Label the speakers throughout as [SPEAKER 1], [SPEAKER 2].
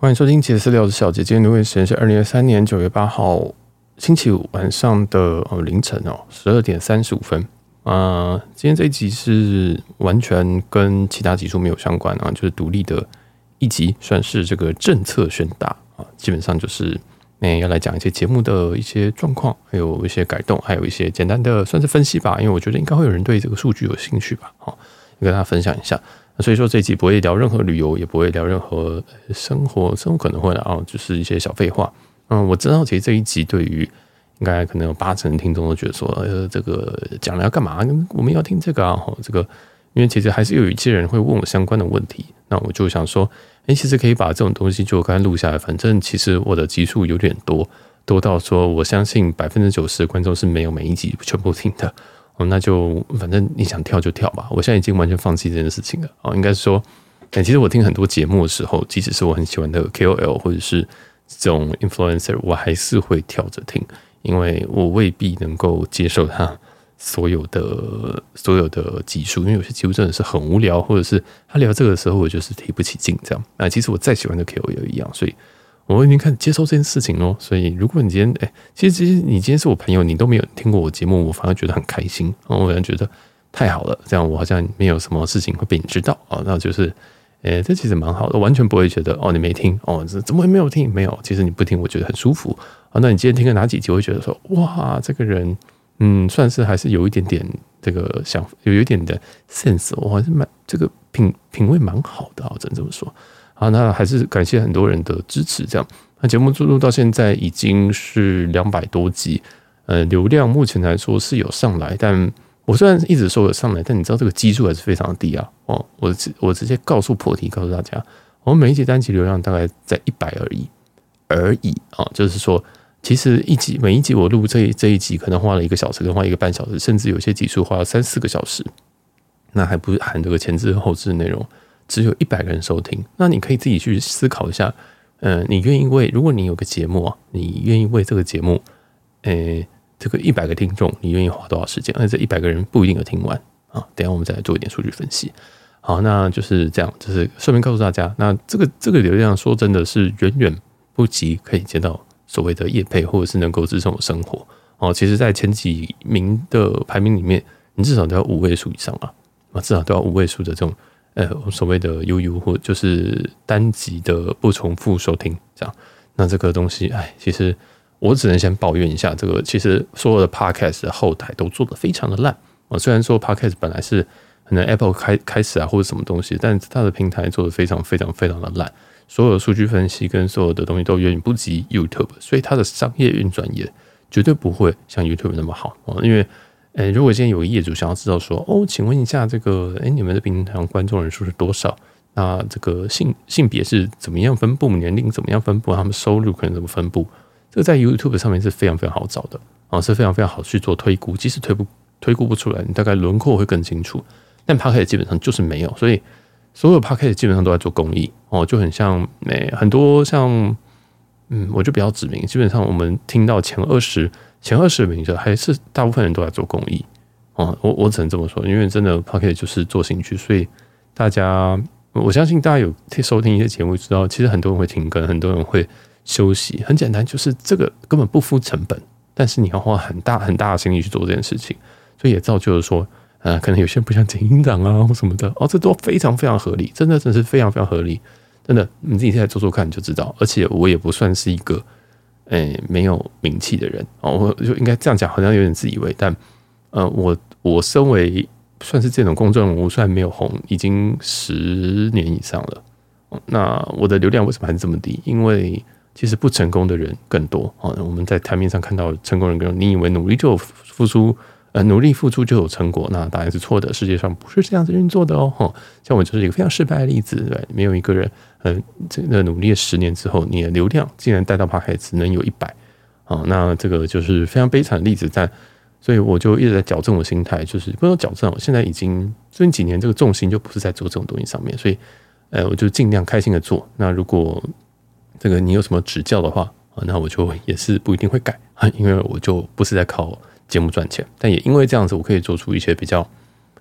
[SPEAKER 1] 欢迎收听杰斯聊的小姐。今天录音时间是二零二三年九月八号星期五晚上的哦凌晨哦十二点三十五分啊、今天这一集是完全跟其他集数没有相关啊，就是独立的一集，算是这个政策宣达啊。基本上就是嗯要来讲一些节目的一些状况，还有一些改动，还有一些简单的算是分析吧。因为我觉得应该会有人对这个数据有兴趣吧。好，跟大家分享一下。所以说这一集不会聊任何旅游，也不会聊任何生活，生活可能会聊，就是一些小废话。嗯，我知道其实这一集对于应该可能有八成听众都觉得说，呃，这个讲了要干嘛？我们要听这个啊？这个，因为其实还是有一些人会问我相关的问题，那我就想说，哎，其实可以把这种东西就刚录下来，反正其实我的集数有点多，多到说我相信百分之九十的观众是没有每一集全部听的。哦，那就反正你想跳就跳吧。我现在已经完全放弃这件事情了。哦，应该是说，其实我听很多节目的时候，即使是我很喜欢的 KOL 或者是这种 influencer，我还是会跳着听，因为我未必能够接受他所有的所有的集数，因为有些集数真的是很无聊，或者是他聊这个的时候，我就是提不起劲这样。啊，其实我再喜欢的 KOL 也一样，所以。我已经开始接受这件事情喽，所以如果你今天哎，其实其实你今天是我朋友，你都没有听过我节目，我反而觉得很开心，我反而觉得太好了，这样我好像没有什么事情会被你知道啊，那就是，哎，这其实蛮好的，完全不会觉得哦你没听哦，怎么会没有听？没有，其实你不听，我觉得很舒服啊。那你今天听了哪几集，我会觉得说哇，这个人嗯，算是还是有一点点这个想有有一点的 sense，我还是蛮这个品品味蛮好的啊，只能这么说。啊，那还是感谢很多人的支持。这样，那节目录录到现在已经是两百多集，呃，流量目前来说是有上来，但我虽然一直说有上来，但你知道这个基数还是非常低啊。哦，我直我直接告诉破题，告诉大家，我们每一集单集流量大概在一百而已而已啊，就是说，其实一集每一集我录这这一集可能花了一个小时，可能花一个半小时，甚至有些集数花了三四个小时，那还不含这个前置后置内容。只有一百个人收听，那你可以自己去思考一下，呃，你愿意为，如果你有个节目啊，你愿意为这个节目，呃，这个一百个听众，你愿意花多少时间？而这一百个人不一定有听完啊。等下我们再来做一点数据分析。好，那就是这样，就是顺便告诉大家，那这个这个流量说真的是远远不及可以接到所谓的业配，或者是能够支撑我生活哦。其实，在前几名的排名里面，你至少都要五位数以上啊，啊，至少都要五位数的这种。呃，所谓的 UU 或就是单集的不重复收听，这样，那这个东西，哎，其实我只能先抱怨一下，这个其实所有的 Podcast 的后台都做得非常的烂啊。虽然说 Podcast 本来是可能 Apple 开开始啊或者什么东西，但它的平台做得非常非常非常的烂，所有的数据分析跟所有的东西都远远不及 YouTube，所以它的商业运转也绝对不会像 YouTube 那么好啊，因为。诶，如果今天有业主想要知道说，哦，请问一下这个，诶，你们的平台观众人数是多少？那这个性性别是怎么样分布？年龄怎么样分布？他们收入可能怎么分布？这个在 YouTube 上面是非常非常好找的啊，是非常非常好去做推估。即使推不推估不出来，你大概轮廓会更清楚。但 Podcast 基本上就是没有，所以所有 Podcast 基本上都在做公益哦，就很像诶，很多像嗯，我就比较指名，基本上我们听到前二十。前二十名就还是大部分人都在做公益。哦，我我只能这么说，因为真的 Pocket 就是做兴趣，所以大家我相信大家有收听一些节目，知道其实很多人会停更，很多人会休息，很简单，就是这个根本不付成本，但是你要花很大很大的心力去做这件事情，所以也造就了说，呃，可能有些人不想剪音档啊或什么的，哦，这都非常非常合理，真的真的是非常非常合理，真的你自己现在做做看就知道，而且我也不算是一个。诶、没有名气的人哦，我就应该这样讲，好像有点自以为。但呃，我我身为算是这种公众人物，虽然没有红，已经十年以上了。那我的流量为什么还是这么低？因为其实不成功的人更多哦。我们在台面上看到成功人更多，你以为努力就付出，呃，努力付出就有成果，那当然是错的。世界上不是这样子运作的哦。像我就是一个非常失败的例子，对，没有一个人。呃，这个努力了十年之后，你的流量竟然带到 Podcast 只能有一百啊，那这个就是非常悲惨的例子。但所以我就一直在矫正我心态，就是不能矫正，我现在已经最近几年这个重心就不是在做这种东西上面，所以呃，我就尽量开心的做。那如果这个你有什么指教的话啊，那我就也是不一定会改啊，因为我就不是在靠节目赚钱，但也因为这样子，我可以做出一些比较，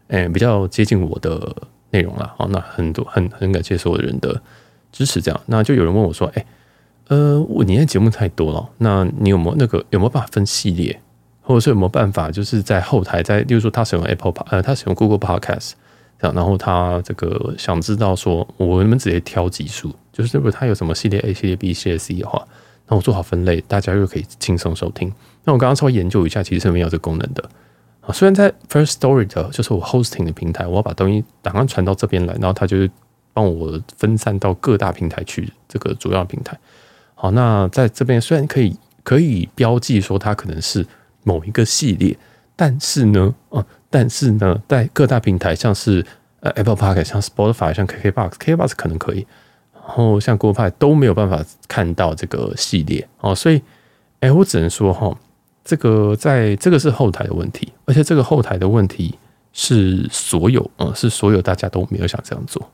[SPEAKER 1] 哎，比较接近我的内容了。好，那很多很很感谢所有人的。支持这样。那就有人问我说：“哎、呃，我你的节目太多了，那你有没有那个有没有办法分系列，或者是有没有办法就是在后台在，例如说他使用 Apple 呃，他使用 Google Podcast 这样，然后他这个想知道说我能不能直接挑集数，就是如果他有什么系列 A、系列 B、系列 C 的话，那我做好分类，大家又可以轻松收听。那我刚刚稍微研究一下，其实是没有这个功能的。”啊虽然在 First Story 的，就是我 hosting 的平台，我要把东西档案传到这边来，然后它就帮我分散到各大平台去，这个主要平台。好，那在这边虽然可以可以标记说它可能是某一个系列，但是呢，啊，但是呢，在各大平台，像是呃 Apple Park、像 Spotify、像 KK Box、K Box 可能可以，然后像 Google Play 都没有办法看到这个系列哦，所以，哎，我只能说哈。这个在这个是后台的问题，而且这个后台的问题是所有，嗯，是所有大家都没有想这样做，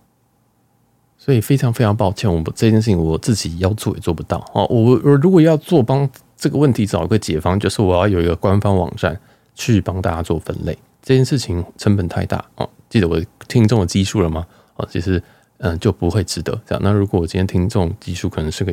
[SPEAKER 1] 所以非常非常抱歉，我们这件事情我自己要做也做不到哦。我我如果要做帮这个问题找一个解方，就是我要有一个官方网站去帮大家做分类，这件事情成本太大哦。记得我听众的基数了吗？哦，其实嗯就不会值得这样。那如果我今天听众基数可能是个。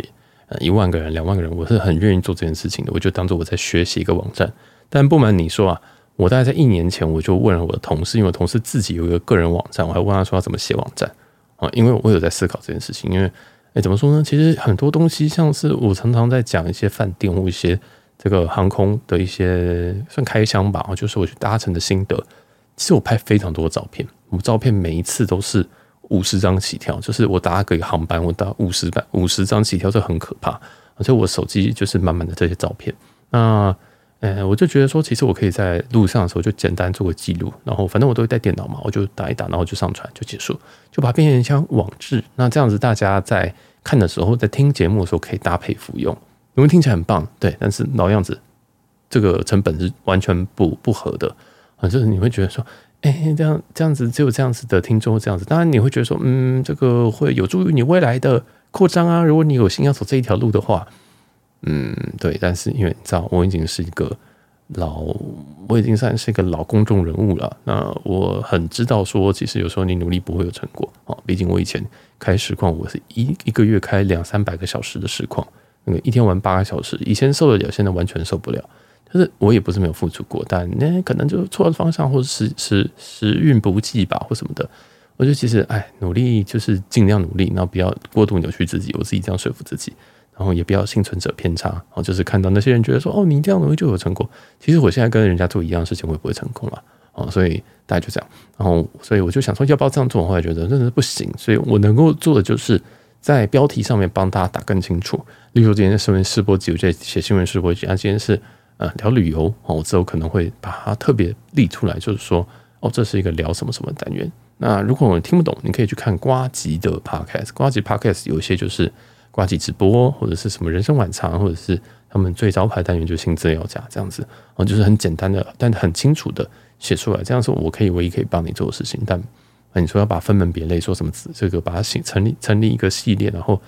[SPEAKER 1] 一万个人、两万个人，我是很愿意做这件事情的。我就当做我在学习一个网站。但不瞒你说啊，我大概在一年前我就问了我的同事，因为我同事自己有一个个人网站，我还问他说要怎么写网站啊？因为我有在思考这件事情。因为哎、怎么说呢？其实很多东西，像是我常常在讲一些饭店或一些这个航空的一些算开箱吧，就是我去搭乘的心得。其实我拍非常多的照片，我照片每一次都是。五十张起跳，就是我搭个航班，我搭五十班五十张起跳，这很可怕。而且我手机就是满满的这些照片。那，呃，我就觉得说，其实我可以在路上的时候就简单做个记录，然后反正我都会带电脑嘛，我就打一打，然后就上传就结束，就把它变成像网志。那这样子，大家在看的时候，在听节目的时候可以搭配服用，因为听起来很棒，对。但是老样子，这个成本是完全不不合的啊，就是你会觉得说。哎、这样这样子，只有这样子的听众这样子，当然你会觉得说，嗯，这个会有助于你未来的扩张啊。如果你有心要走这一条路的话，嗯，对。但是因为你知道，我已经是一个老，我已经算是一个老公众人物了。那我很知道说，其实有时候你努力不会有成果啊。毕竟我以前开实况，我是一一个月开两三百个小时的实况，那个一天玩八个小时，以前受得了，现在完全受不了。就是我也不是没有付出过，但那可能就错了方向，或者时时时运不济吧，或什么的。我觉得其实，哎，努力就是尽量努力，然后不要过度扭曲自己，我自己这样说服自己，然后也不要幸存者偏差。哦，就是看到那些人觉得说，哦，你这样努力就有成果。其实我现在跟人家做一样的事情，我也不会成功了。哦，所以大家就这样。然后，所以我就想说，要不要这样做？后来觉得真的是不行。所以我能够做的，就是在标题上面帮大家打更清楚。例如今天的新闻试播集，我在写新闻试播集，啊，今天是。呃，聊旅游哦，我之后可能会把它特别立出来，就是说，哦，这是一个聊什么什么单元。那如果我听不懂，你可以去看瓜吉的 podcast，瓜吉 podcast 有一些就是瓜吉直播，或者是什么人生晚餐，或者是他们最招牌单元就是新资料夹这样子，哦，就是很简单的，但很清楚的写出来。这样说，我可以唯一可以帮你做的事情。但你说要把分门别类，说什么这个把它成立成立一个系列，然后。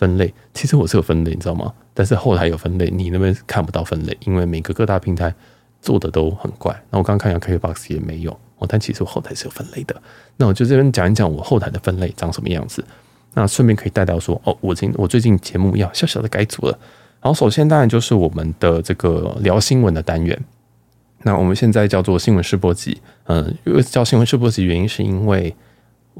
[SPEAKER 1] 分类其实我是有分类，你知道吗？但是后台有分类，你那边看不到分类，因为每个各大平台做的都很怪。那我刚刚看一下 KKBOX 也没有哦，但其实我后台是有分类的。那我就这边讲一讲我后台的分类长什么样子。那顺便可以带到说哦，我今我最近节目要小小的改组了。然后首先当然就是我们的这个聊新闻的单元。那我们现在叫做新闻试播集，嗯，因为叫新闻试播集原因是因为。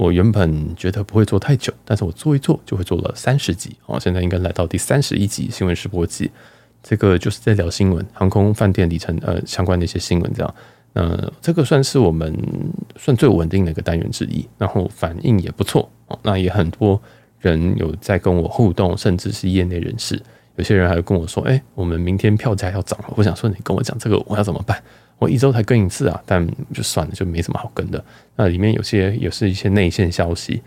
[SPEAKER 1] 我原本觉得不会做太久，但是我做一做就会做了三十集哦，现在应该来到第三十一集新闻试播集，这个就是在聊新闻、航空、饭店里程呃相关的一些新闻这样，嗯，这个算是我们算最稳定的一个单元之一，然后反应也不错哦，那也很多人有在跟我互动，甚至是业内人士，有些人还会跟我说，哎，我们明天票价要涨了，我想说你跟我讲这个我要怎么办？我一周才更一次啊，但就算了，就没什么好跟的。那里面有些也是一些内线消息，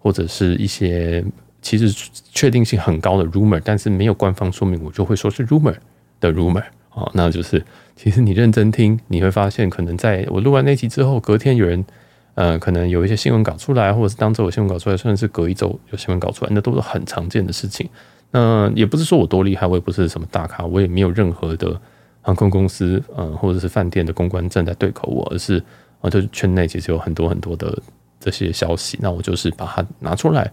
[SPEAKER 1] 或者是一些其实确定性很高的 rumor，但是没有官方说明，我就会说是 rumor 的 rumor 啊。那就是其实你认真听，你会发现，可能在我录完那集之后，隔天有人呃，可能有一些新闻稿出来，或者是当周有新闻稿出来，甚至是隔一周有新闻稿出来，那都是很常见的事情。那也不是说我多厉害，我也不是什么大咖，我也没有任何的。航空公司，嗯，或者是饭店的公关正在对口我，而是啊，就是圈内其实有很多很多的这些消息，那我就是把它拿出来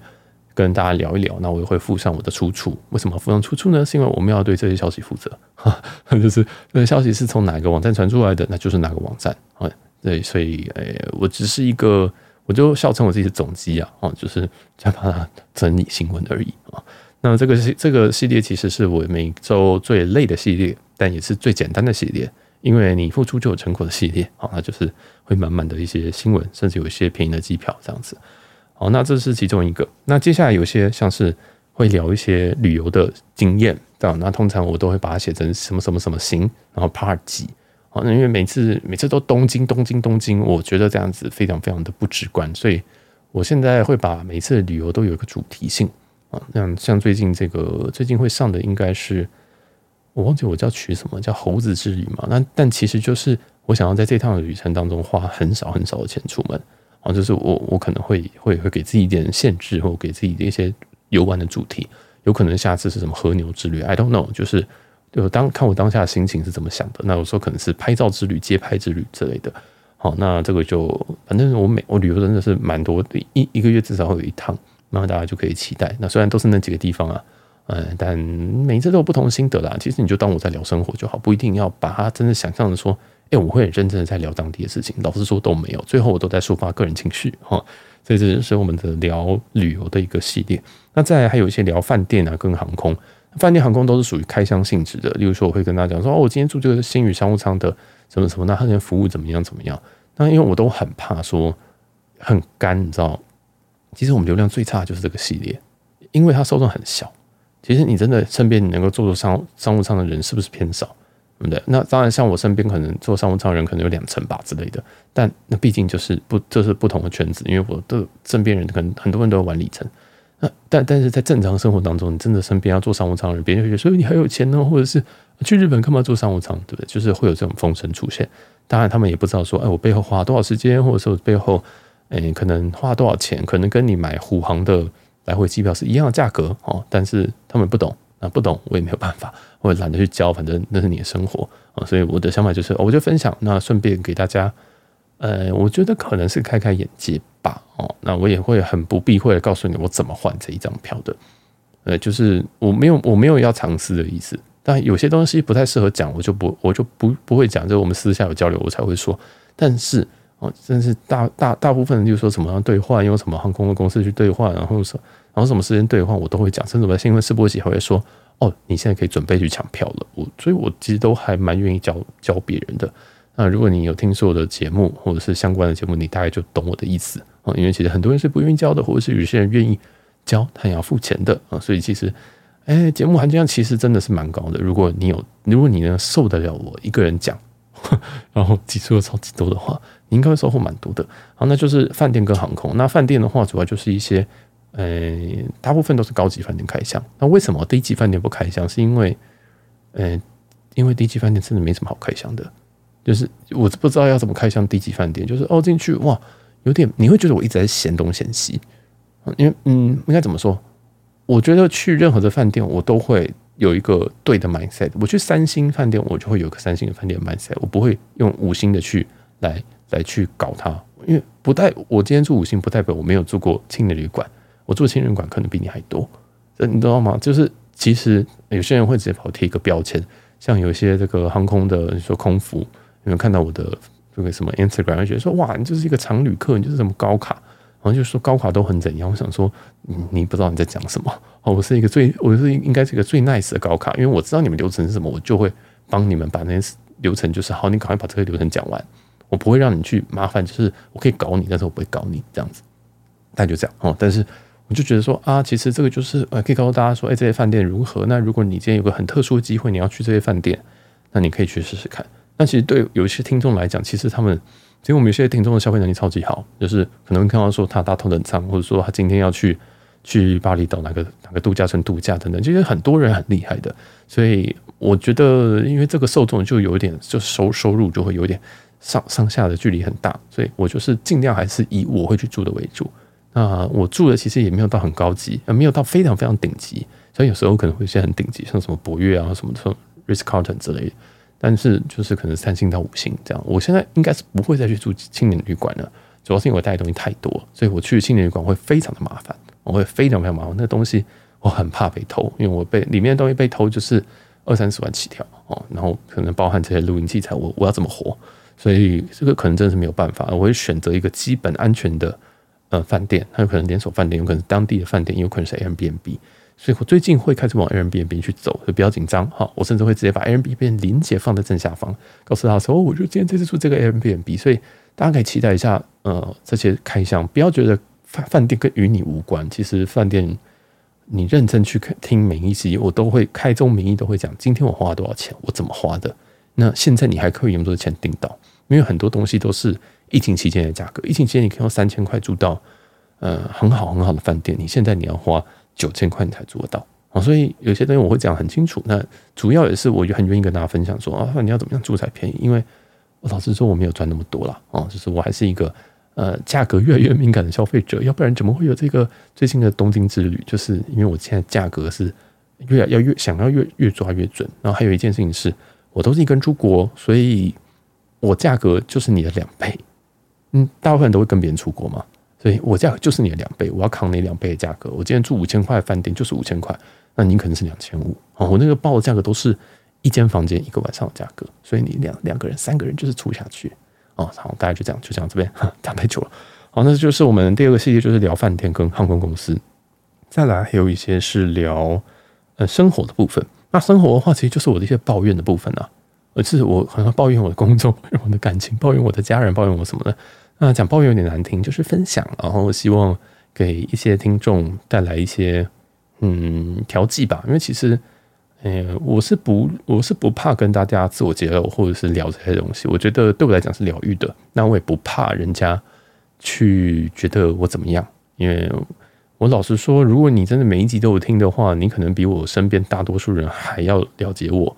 [SPEAKER 1] 跟大家聊一聊。那我也会附上我的出处。为什么附上出处呢？是因为我们要对这些消息负责，就是这个消息是从哪个网站传出来的，那就是哪个网站啊。对，所以诶、我只是一个，我就笑称我自己是总机啊，哦，就是在把它整理新闻而已啊。那这个系这个系列其实是我每周最累的系列，但也是最简单的系列，因为你付出就有成果的系列啊，那就是会满满的一些新闻，甚至有一些便宜的机票这样子。好，那这是其中一个。那接下来有些像是会聊一些旅游的经验，这样，那通常我都会把它写成什么什么什么行，然后 part 几。好，那因为每次每次都东京东京东京，我觉得这样子非常非常的不直观，所以我现在会把每次旅游都有一个主题性。啊，像像最近这个最近会上的应该是我忘记我叫取什么叫猴子之旅嘛？那但其实就是我想要在这趟旅程当中花很少很少的钱出门啊，就是我我可能会会会给自己一点限制，或给自己的一些游玩的主题，有可能下次是什么和牛之旅，I don't know，就是就当看我当下心情是怎么想的。那有时候可能是拍照之旅、街拍之旅之类的。好，那这个就反正我每我旅游真的是蛮多的，一一个月至少会有一趟。然后大家就可以期待。那虽然都是那几个地方啊，嗯，但每一次都有不同的心得啦。其实你就当我在聊生活就好，不一定要把它真的想象的说，哎，我会很认真的在聊当地的事情。老实说都没有，最后我都在抒发个人情绪哈。所以这是我们的聊旅游的一个系列。那再来还有一些聊饭店啊，跟航空。饭店、航空都是属于开箱性质的。例如说，我会跟大家讲说，哦，我今天住这个星宇商务舱的什么什么，那他的服务怎么样怎么样？那因为我都很怕说很干，你知道。其实我们流量最差的就是这个系列，因为它受众很小。其实你真的身边你能够做做商商务舱的人是不是偏少？对不对？那当然，像我身边可能做商务舱的人可能有两成吧之类的。但那毕竟就是不，这是不同的圈子。因为我的身边人可能很多人都玩里程。那但但是在正常生活当中，你真的身边要做商务舱的人，别人就觉得说你很有钱呢，或者是去日本干嘛做商务舱，对不对？就是会有这种风声出现。当然，他们也不知道说，哎，我背后花了多少时间，或者说我背后。诶，可能花多少钱？可能跟你买虎航的来回机票是一样的价格哦。但是他们不懂，那不懂我也没有办法，我也懒得去教，反正那是你的生活啊。所以我的想法就是，我就分享，那顺便给大家，呃，我觉得可能是开开眼界吧。哦，那我也会很不避讳的告诉你我怎么换这一张票的。呃，就是我没有我没有要尝试的意思，但有些东西不太适合讲，我就不我就不不会讲。就我们私下有交流，我才会说。但是。哦，真是大大大部分人就是说什么样兑换，用什么航空的公司去兑换，然后说，然后什么时间兑换，我都会讲。甚至我在新闻试播集还会说，哦，你现在可以准备去抢票了。我所以，我其实都还蛮愿意教教别人的。那如果你有听说我的节目或者是相关的节目，你大概就懂我的意思啊。因为其实很多人是不愿意教的，或者是有些人愿意教，他也要付钱的啊。所以其实，哎，节目含金量其实真的是蛮高的。如果你有，如果你能受得了我一个人讲，然后集数又超级多的话。你应该会收获蛮多的。好，那就是饭店跟航空。那饭店的话，主要就是一些，呃，大部分都是高级饭店开箱。那为什么低级饭店不开箱？是因为，呃，因为低级饭店真的没什么好开箱的。就是我不知道要怎么开箱低级饭店。就是哦，进去哇，有点你会觉得我一直在嫌东嫌西。因为嗯，应该怎么说？我觉得去任何的饭店，我都会有一个对的 mindset。我去三星饭店，我就会有个三星的饭店 mindset。我不会用五星的去来。来去搞它，因为不代我今天住五星，不代表我没有住过青年旅馆。我住青年旅馆可能比你还多，你知道吗？就是其实有些人会直接跑贴一个标签，像有些这个航空的，你说空服，你们看到我的这个什么 Instagram，会觉得说哇，你就是一个常旅客，你就是什么高卡，然后就说高卡都很怎样。我想说，你不知道你在讲什么哦。我是一个最，我是应该是一个最 nice 的高卡，因为我知道你们流程是什么，我就会帮你们把那些流程就是好，你赶快把这个流程讲完。我不会让你去麻烦，就是我可以搞你，但是我不会搞你这样子，那就这样哦。但是我就觉得说啊，其实这个就是呃，可以告诉大家说，哎，这些饭店如何？那如果你今天有个很特殊的机会，你要去这些饭店，那你可以去试试看。那其实对有一些听众来讲，其实他们，其实我们有些听众的消费能力超级好，就是可能看到说他搭头等舱，或者说他今天要去去巴厘岛哪个哪个度假村度假等等，其实很多人很厉害的。所以我觉得，因为这个受众就有一点，就收收入就会有点。上上下的距离很大，所以我就是尽量还是以我会去住的为主。那我住的其实也没有到很高级，没有到非常非常顶级，所以有时候可能会先很顶级，像什么博悦啊什么这种，Ritz Carlton 之类的。但是就是可能三星到五星这样。我现在应该是不会再去住青年旅馆了，主要是因为我带的东西太多，所以我去青年旅馆会非常的麻烦。我会非常非常麻烦。那东西我很怕被偷，因为我被里面的东西被偷就是二三十万起跳哦，然后可能包含这些录音器材，我我要怎么活？所以这个可能真的是没有办法，我会选择一个基本安全的呃饭店，它有可能连锁饭店，有可能是当地的饭店，有可能是 Airbnb。所以我最近会开始往 Airbnb 去走，就不要紧张哈。我甚至会直接把 Airbnb 连结放在正下方，告诉他说：“哦，我就今天这次住这个 Airbnb。”所以大家可以期待一下，呃，这些开箱，不要觉得饭饭店跟与你无关。其实饭店，你认真去听每一集，我都会开宗明义都会讲，今天我花了多少钱，我怎么花的。那现在你还可以用多少钱订到？因为很多东西都是疫情期间的价格，疫情期间你可以用三千块住到呃很好很好的饭店，你现在你要花。九千块你才租得到啊，所以有些东西我会讲很清楚。那主要也是我就很愿意跟大家分享说啊，你要怎么样住才便宜？因为我老实说我没有赚那么多啦。啊，就是我还是一个呃价格越来越敏感的消费者，要不然怎么会有这个最近的东京之旅？就是因为我现在价格是越要越想要越越抓越准。然后还有一件事情是，我都是一个人出国，所以我价格就是你的两倍。嗯，大部分人都会跟别人出国嘛。所以我价格就是你的两倍，我要扛你两倍的价格。我今天住五千块饭店就是五千块，那你可能是两千五啊。我那个报的价格都是一间房间一个晚上的价格，所以你两两个人、三个人就是住下去哦。好，大家就这样，就这样这边 讲太久了。好，那就是我们第二个系列，就是聊饭店跟航空公司。再来还有一些是聊呃生活的部分。那生活的话，其实就是我的一些抱怨的部分啊，而是我好像抱怨我的工作、我的感情、抱怨我的家人、抱怨我什么的。那讲抱怨有点难听，就是分享，然后希望给一些听众带来一些嗯调剂吧。因为其实，呃，我是不我是不怕跟大家自我揭露或者是聊这些东西。我觉得对我来讲是疗愈的。那我也不怕人家去觉得我怎么样，因为我老实说，如果你真的每一集都有听的话，你可能比我身边大多数人还要了解我。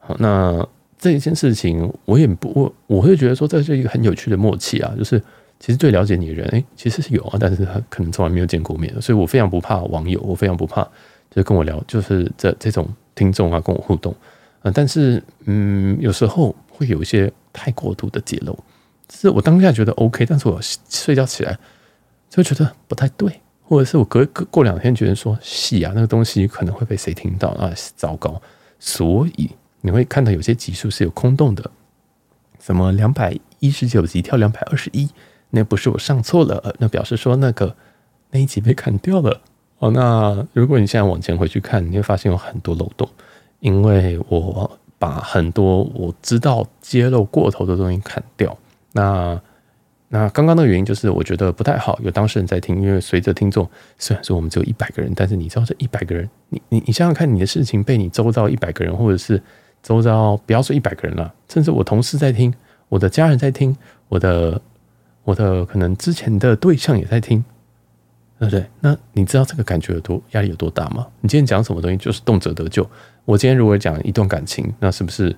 [SPEAKER 1] 好，那。这一件事情，我也不我我会觉得说，这是一个很有趣的默契啊。就是其实最了解你的人，哎，其实是有啊，但是他可能从来没有见过面，所以我非常不怕网友，我非常不怕就跟我聊，就是这这种听众啊跟我互动啊。但是嗯，有时候会有一些太过度的揭露，是我当下觉得 OK，但是我睡觉起来就觉得不太对，或者是我隔隔过两天觉得说，戏啊，那个东西可能会被谁听到啊，糟糕，所以。你会看到有些集数是有空洞的，什么两百一十九集跳两百二十一，那不是我上错了，那表示说那个那一集被砍掉了哦。那如果你现在往前回去看，你会发现有很多漏洞，因为我把很多我知道揭露过头的东西砍掉。那那刚刚的原因就是我觉得不太好，有当事人在听，因为随着听众虽然说我们只有一百个人，但是你知道这一百个人，你你你想想看，你的事情被你周遭一百个人，或者是。周遭不要说一百个人了，甚至我同事在听，我的家人在听，我的我的可能之前的对象也在听，对不对？那你知道这个感觉有多压力有多大吗？你今天讲什么东西就是动辄得咎。我今天如果讲一段感情，那是不是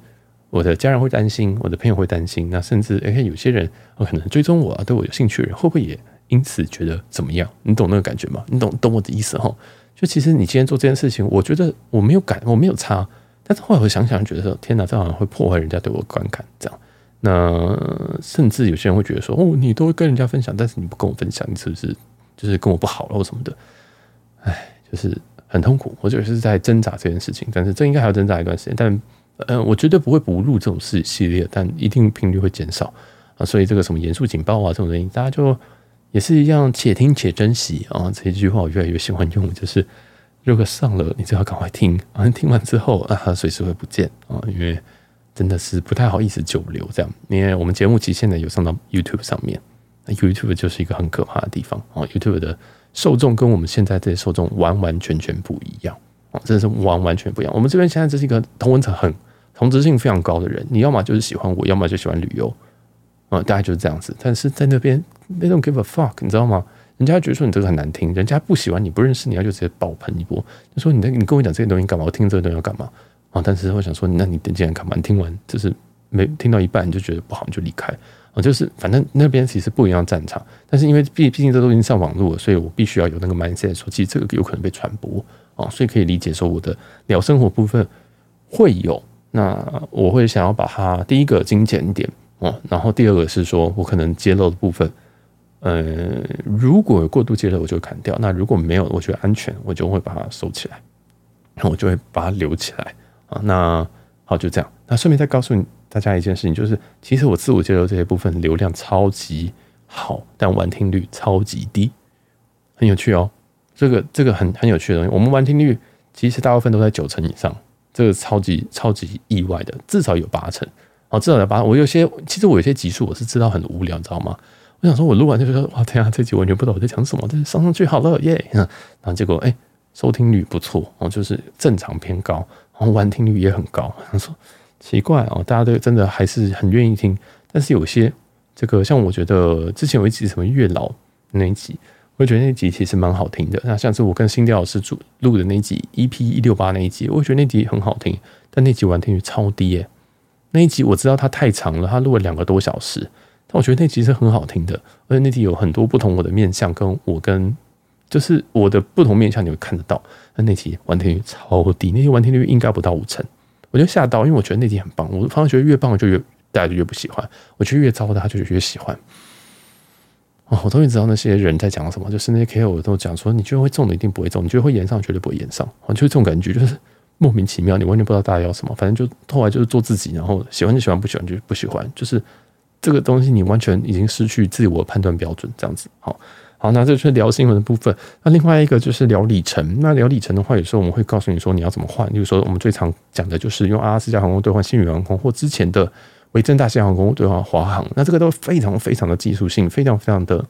[SPEAKER 1] 我的家人会担心，我的朋友会担心？那甚至诶，有些人可能追踪我啊，对我有兴趣的人，会不会也因此觉得怎么样？你懂那个感觉吗？你懂懂我的意思哈？就其实你今天做这件事情，我觉得我没有感，我没有差。但是后来我想想，觉得说天哪，这好像会破坏人家对我的观感。这样，那甚至有些人会觉得说，哦，你都会跟人家分享，但是你不跟我分享，你是不是就是跟我不好了或什么的？哎，就是很痛苦。我就是在挣扎这件事情，但是这应该还要挣扎一段时间。但呃，我绝对不会不录这种事系列，但一定频率会减少啊。所以这个什么严肃警报啊这种东西，大家就也是一样，且听且珍惜啊。这一句话我越来越喜欢用，就是。如果上了，你就要赶快听啊！听完之后啊，随时会不见啊，因为真的是不太好意思久留这样。因为我们节目其实现在有上到 YouTube 上面，那 YouTube 就是一个很可怕的地方啊。YouTube 的受众跟我们现在这些受众完完全全不一样啊，真的是完完全不一样。我们这边现在这是一个同文层很同质性非常高的人，你要么就是喜欢我，要么就喜欢旅游啊，大概就是这样子。但是在那边，they don't give a fuck，你知道吗？人家觉得说你这个很难听，人家不喜欢你，不认识你，他就直接爆喷一波，就说你你跟我讲这些东西干嘛？我听这个东西要干嘛啊？但是我想说，那你点进来干嘛？你听完就是没听到一半你就觉得不好，你就离开啊。就是反正那边其实不一样战场，但是因为毕毕竟这都已经上网络了，所以我必须要有那个 mindset 说，其实这个有可能被传播啊，所以可以理解说我的聊生活部分会有，那我会想要把它第一个精简一点哦，然后第二个是说我可能揭露的部分。呃，如果有过度接受，我就砍掉；那如果没有，我觉得安全，我就会把它收起来，然后我就会把它留起来啊。那好，就这样。那顺便再告诉大家一件事情，就是其实我自我介绍这些部分流量超级好，但完听率超级低，很有趣哦。这个这个很很有趣的东西，我们完听率其实大部分都在九成以上，这个超级超级意外的，至少有八成哦，至少有八。我有些其实我有些集数我是知道很无聊，你知道吗？我想说，我录完就觉得哇，天啊，这集完全不知道我在讲什么，但是上上去好了耶，然后结果哎，收听率不错哦，就是正常偏高，然后完听率也很高。他说奇怪哦，大家都真的还是很愿意听，但是有些这个像我觉得之前有一集什么月老那一集，我觉得那集其实蛮好听的。那像是我跟新调老师主录的那集 EP 一六八那一集，我觉得那集很好听，但那集完听率超低耶。那一集我知道它太长了，它录了两个多小时。但我觉得那集是很好听的，而且那集有很多不同我的面相，跟我跟就是我的不同面相，你会看得到。那那集完听率超低，那集完听率应该不到五成，我就吓到，因为我觉得那集很棒。我反而觉得越棒就越大家就越不喜欢，我觉得越糟的他就越喜欢。哦，我终于知道那些人在讲什么，就是那些 KOL 都讲说，你觉得会中的一定不会中，你觉得会演上绝对不会演上，哦，就是这种感觉，就是莫名其妙，你完全不知道大家要什么，反正就后来就是做自己，然后喜欢就喜欢，不喜欢就不喜欢，就是。这个东西你完全已经失去自我判断标准，这样子，好，好，那这就是聊新闻的部分。那另外一个就是聊里程。那聊里程的话，有时候我们会告诉你说你要怎么换。比如说，我们最常讲的就是用阿拉斯加航空兑换新宇航空，或之前的维珍大西洋航空兑换华航。那这个都非常非常的技术性，非常非常的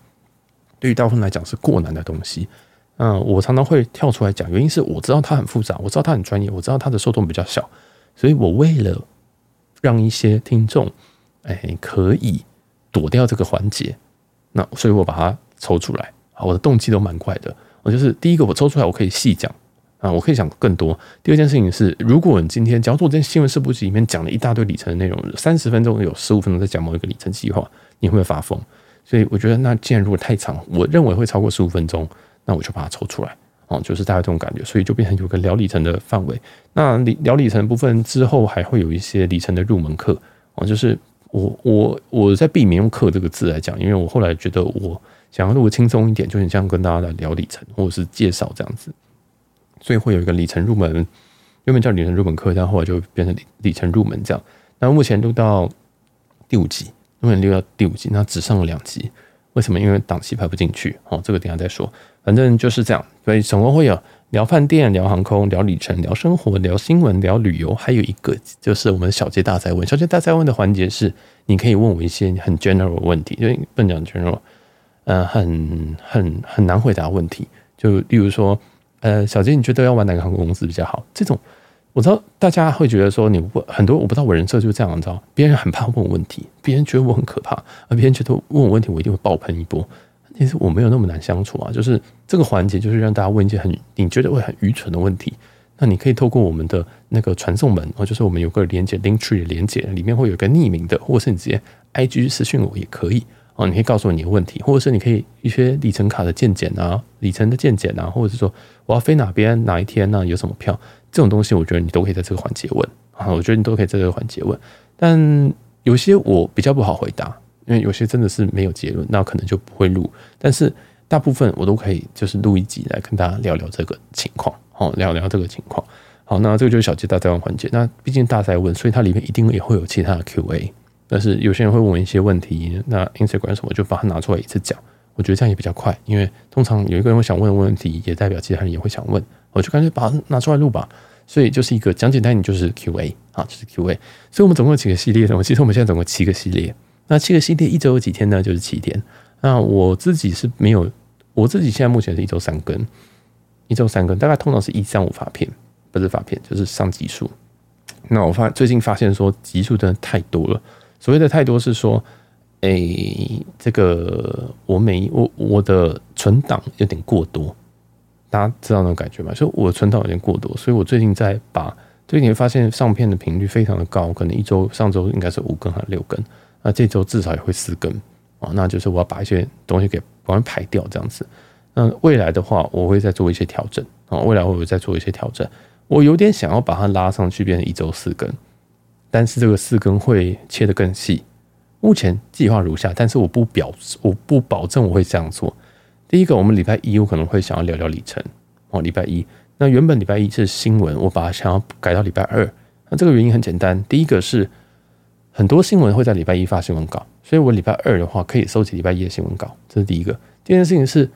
[SPEAKER 1] 对于大部分来讲是过难的东西。嗯，我常常会跳出来讲，原因是我知道它很复杂，我知道它很专业，我知道它的受众比较小，所以我为了让一些听众。哎，可以躲掉这个环节，那所以我把它抽出来啊。我的动机都蛮怪的，我就是第一个，我抽出来我可以细讲啊，我可以讲更多。第二件事情是，如果你今天假如说我在新闻四部曲里面讲了一大堆里程的内容，三十分钟有十五分钟在讲某一个里程计划，你会不会发疯？所以我觉得，那既然如果太长，我认为会超过十五分钟，那我就把它抽出来哦，就是大概这种感觉，所以就变成有个聊里程的范围。那聊里程部分之后，还会有一些里程的入门课哦，就是。我我我在避免用“课”这个字来讲，因为我后来觉得我想要录的轻松一点，就很像跟大家来聊里程或者是介绍这样子，所以会有一个里程入门，原本叫里程入门课，但后来就变成里程入门这样。那目前录到第五集，目前录到第五集，那只上了两集，为什么？因为档期排不进去。好，这个等下再说，反正就是这样。所以总共会有。聊饭店、聊航空、聊里程、聊生活、聊新闻、聊旅游，还有一个就是我们小杰大哉问。小杰大哉问的环节是，你可以问我一些很 general 问题，因为不讲 general，呃，很很很难回答问题。就例如说，呃，小杰，你觉得要玩哪个航空公司比较好？这种我知道大家会觉得说，你问很多，我不知道我人设就是这样，你知道，别人很怕问我问题，别人觉得我很可怕，而别人觉得问我问题，我一定会爆喷一波。其实我没有那么难相处啊，就是这个环节就是让大家问一些很你觉得会很愚蠢的问题，那你可以透过我们的那个传送门哦，就是我们有个连接 Linktree 的连接，里面会有个匿名的，或者是你直接 IG 私信我也可以哦，你可以告诉我你的问题，或者是你可以一些里程卡的见解啊，里程的见解啊，或者是说我要飞哪边哪一天呢，有什么票这种东西，我觉得你都可以在这个环节问啊，我觉得你都可以在这个环节问，但有些我比较不好回答。因为有些真的是没有结论，那可能就不会录。但是大部分我都可以，就是录一集来跟大家聊聊这个情况，好，聊聊这个情况。好，那这个就是小杰大哉问环节。那毕竟大哉问，所以它里面一定也会有其他的 Q&A。但是有些人会问一些问题，那 Instagram 什么就把它拿出来一次讲。我觉得这样也比较快，因为通常有一个人会想问的问题，也代表其他人也会想问，我就干脆把它拿出来录吧。所以就是一个讲简单，你就是 Q&A 啊，就是 Q&A。所以我们总共有几个系列呢？其实我们现在总共七个系列。那七个系列一周有几天呢？就是七天。那我自己是没有，我自己现在目前是一周三更，一周三更，大概通常是一三五发片，不是发片就是上集数。那我发最近发现说集数真的太多了，所谓的太多是说，哎、这个我每我我的存档有点过多，大家知道那种感觉吗？就我存档有点过多，所以我最近在把最近发现上片的频率非常的高，可能一周上周应该是五更还是六更。那这周至少也会四更啊，那就是我要把一些东西给帮它排掉，这样子。那未来的话，我会再做一些调整啊，未来我会再做一些调整。我有点想要把它拉上去，变成一周四更，但是这个四更会切得更细，目前计划如下，但是我不表我不保证我会这样做。第一个，我们礼拜一我可能会想要聊聊里程哦，礼拜一。那原本礼拜一是新闻，我把它想要改到礼拜二。那这个原因很简单，第一个是很多新闻会在礼拜一发新闻稿，所以我礼拜二的话可以收集礼拜一的新闻稿，这是第一个。第二件事情是，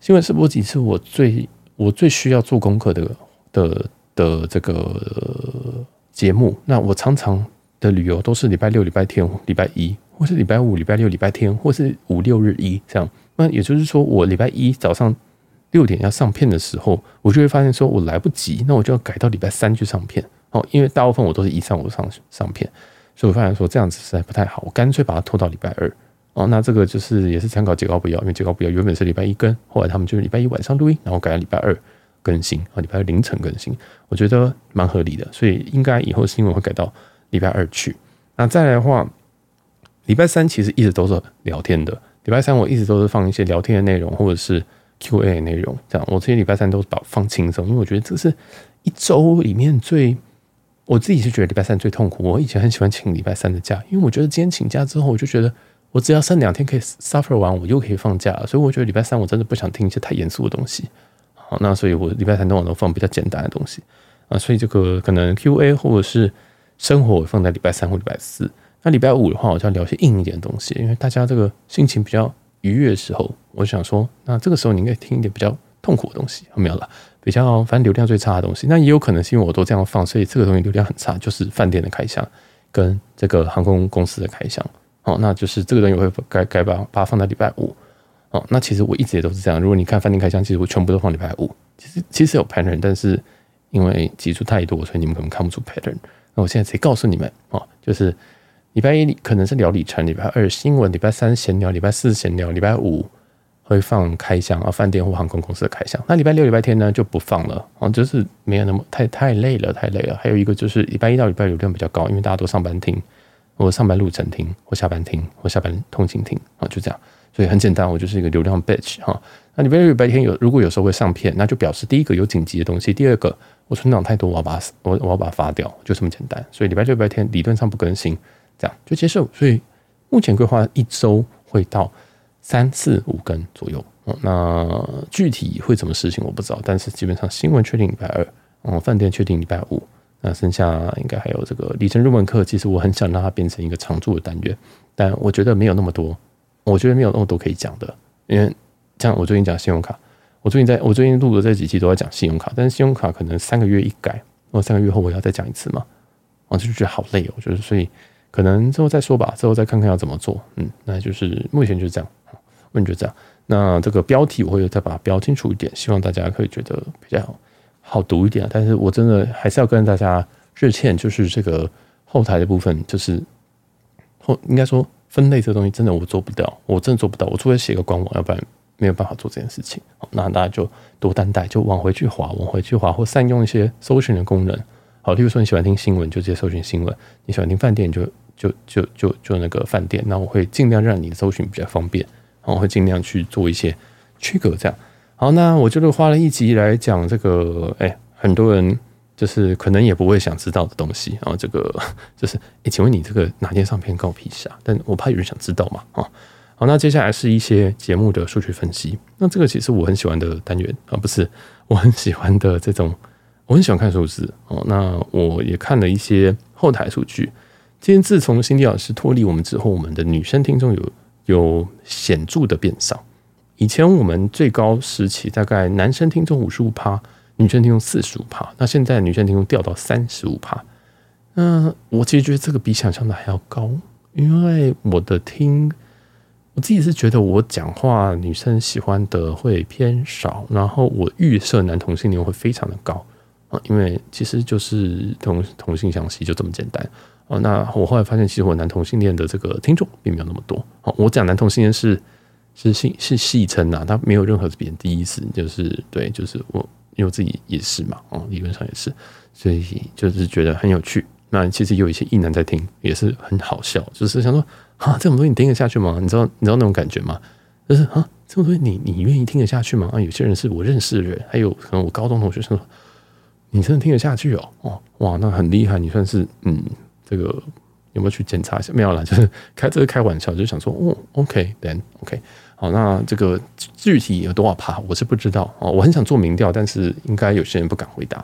[SPEAKER 1] 新闻是播集是我最我最需要做功课的的的这个节目。那我常常的旅游都是礼拜六、礼拜天、礼拜一，或是礼拜五、礼拜六、礼拜天，或是五六日一这样。那也就是说，我礼拜一早上六点要上片的时候，我就会发现说我来不及，那我就要改到礼拜三去上片哦。因为大部分我都是一上午上上片，所以我发现说这样子实在不太好，我干脆把它拖到礼拜二哦。那这个就是也是参考杰高不要，因为杰高不要原本是礼拜一更，后来他们就是礼拜一晚上录音，然后改到礼拜二更新啊，礼拜二凌晨更新，我觉得蛮合理的，所以应该以后新闻会改到礼拜二去。那再来的话，礼拜三其实一直都是聊天的。礼拜三我一直都是放一些聊天的内容，或者是 Q&A 内容，这样。我这些礼拜三都是把放轻松，因为我觉得这是一周里面最，我自己是觉得礼拜三最痛苦。我以前很喜欢请礼拜三的假，因为我觉得今天请假之后，我就觉得我只要剩两天可以 suffer 完，我又可以放假了。所以我觉得礼拜三我真的不想听一些太严肃的东西。好，那所以我礼拜三通常都放比较简单的东西啊，所以这个可能 Q&A 或者是生活我放在礼拜三或礼拜四。那礼拜五的话，我就要聊些硬一点的东西，因为大家这个心情比较愉悦的时候，我想说，那这个时候你应该听一点比较痛苦的东西，没有了，比较反正流量最差的东西。那也有可能是因为我都这样放，所以这个东西流量很差，就是饭店的开箱跟这个航空公司的开箱。哦，那就是这个东西我会该该把把它放在礼拜五。哦，那其实我一直也都是这样。如果你看饭店开箱，其实我全部都放礼拜五。其实其实有 pattern，但是因为集数太多，所以你们可能看不出 pattern。那我现在直接告诉你们哦，就是。礼拜一可能是聊里程，礼拜二新闻，礼拜三闲聊，礼拜四闲聊，礼拜五会放开箱啊，饭店或航空公司的开箱。那礼拜六、礼拜天呢就不放了哦，就是没有那么太太累了，太累了。还有一个就是礼拜一到礼拜六流量比较高，因为大家都上班听，或上班路程听，或下班听，或下班通勤听啊，就这样。所以很简单，我就是一个流量 bitch 哈。那礼拜六、礼拜天有如果有时候会上片，那就表示第一个有紧急的东西，第二个我存档太多，我要把我我要把它发掉，就这么简单。所以礼拜六、礼拜天理论上不更新。这样就接受，所以目前规划一周会到三四五更左右。那具体会怎么实行我不知道，但是基本上新闻确定礼拜二，嗯，饭店确定礼拜五，那剩下应该还有这个里程入门课。其实我很想让它变成一个常驻的单元，但我觉得没有那么多，我觉得没有那么多可以讲的。因为像我最近讲信用卡，我最近在我最近录的这几期都在讲信用卡，但是信用卡可能三个月一改，或三个月后我要再讲一次嘛，我就觉得好累哦，就是所以。可能之后再说吧，之后再看看要怎么做。嗯，那就是目前就是这样。问就这样。那这个标题我会再把它标清楚一点，希望大家可以觉得比较好读一点。但是我真的还是要跟大家致歉，就是这个后台的部分，就是后应该说分类这东西真的我做不到，我真的做不到。我除非写个官网，要不然没有办法做这件事情。好，那大家就多担待，就往回去滑，往回去滑，或善用一些搜寻的功能。好，例如说你喜欢听新闻，就直接搜寻新闻；你喜欢听饭店，就就就就就那个饭店，那我会尽量让你搜寻比较方便，然后我会尽量去做一些区隔，这样。好，那我就是花了一集来讲这个，哎，很多人就是可能也不会想知道的东西，然后这个就是，哎，请问你这个哪天上片关我屁事啊？但我怕有人想知道嘛，啊，好，那接下来是一些节目的数据分析，那这个其实我很喜欢的单元啊，不是我很喜欢的这种，我很喜欢看数字哦，那我也看了一些后台数据。今天自从辛迪老师脱离我们之后，我们的女生听众有有显著的变少。以前我们最高时期大概男生听众五十五趴，女生听众四十五趴。那现在女生听众掉到三十五趴。那我其实觉得这个比想象的还要高，因为我的听我自己是觉得我讲话女生喜欢的会偏少，然后我预设男同性恋会非常的高啊，因为其实就是同同性相吸就这么简单。哦，那我后来发现，其实我男同性恋的这个听众并没有那么多。哦，我讲男同性恋是是戏是戏称呐，他没有任何贬低意思，就是对，就是我因为我自己也是嘛，哦，理论上也是，所以就是觉得很有趣。那其实有一些异男在听，也是很好笑，就是想说啊，这种东西你听得下去吗？你知道你知道那种感觉吗？就是啊，这种东西你你愿意听得下去吗？啊，有些人是我认识的人，还有可能我高中同学说，你真的听得下去哦？哦，哇，那很厉害，你算是嗯。这个有没有去检查一下？没有啦，就是开这个开玩笑，就想说，哦，OK，then OK，好，那这个具体有多少趴，我是不知道哦。我很想做民调，但是应该有些人不敢回答。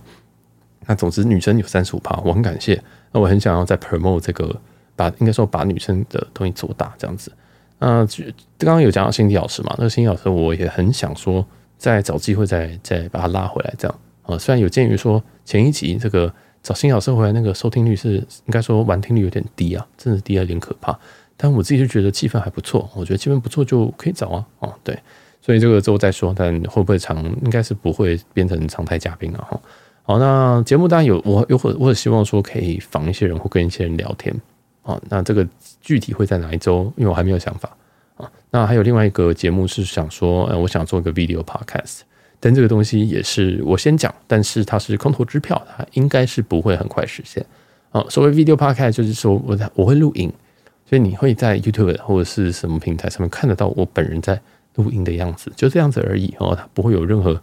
[SPEAKER 1] 那总之，女生有三十五趴，我很感谢。那我很想要再 promote 这个，把应该说把女生的东西做大这样子。那刚刚有讲到心理老师嘛，那个心理老师我也很想说，再找机会再再把他拉回来这样。啊，虽然有鉴于说前一集这个找新老师回来那个收听率是应该说完听率有点低啊，真的低了有点可怕。但我自己就觉得气氛还不错，我觉得气氛不错就可以找啊。哦，对，所以这个之后再说，但会不会常应该是不会变成常态嘉宾啊。哈，好，那节目当然有我有会我也希望说可以访一些人或跟一些人聊天啊。那这个具体会在哪一周？因为我还没有想法啊。那还有另外一个节目是想说，呃，我想做一个 video podcast。但这个东西也是我先讲，但是它是空头支票，它应该是不会很快实现。啊，所谓 video podcast 就是说我在我会录影，所以你会在 YouTube 或者是什么平台上面看得到我本人在录音的样子，就这样子而已哦，它不会有任何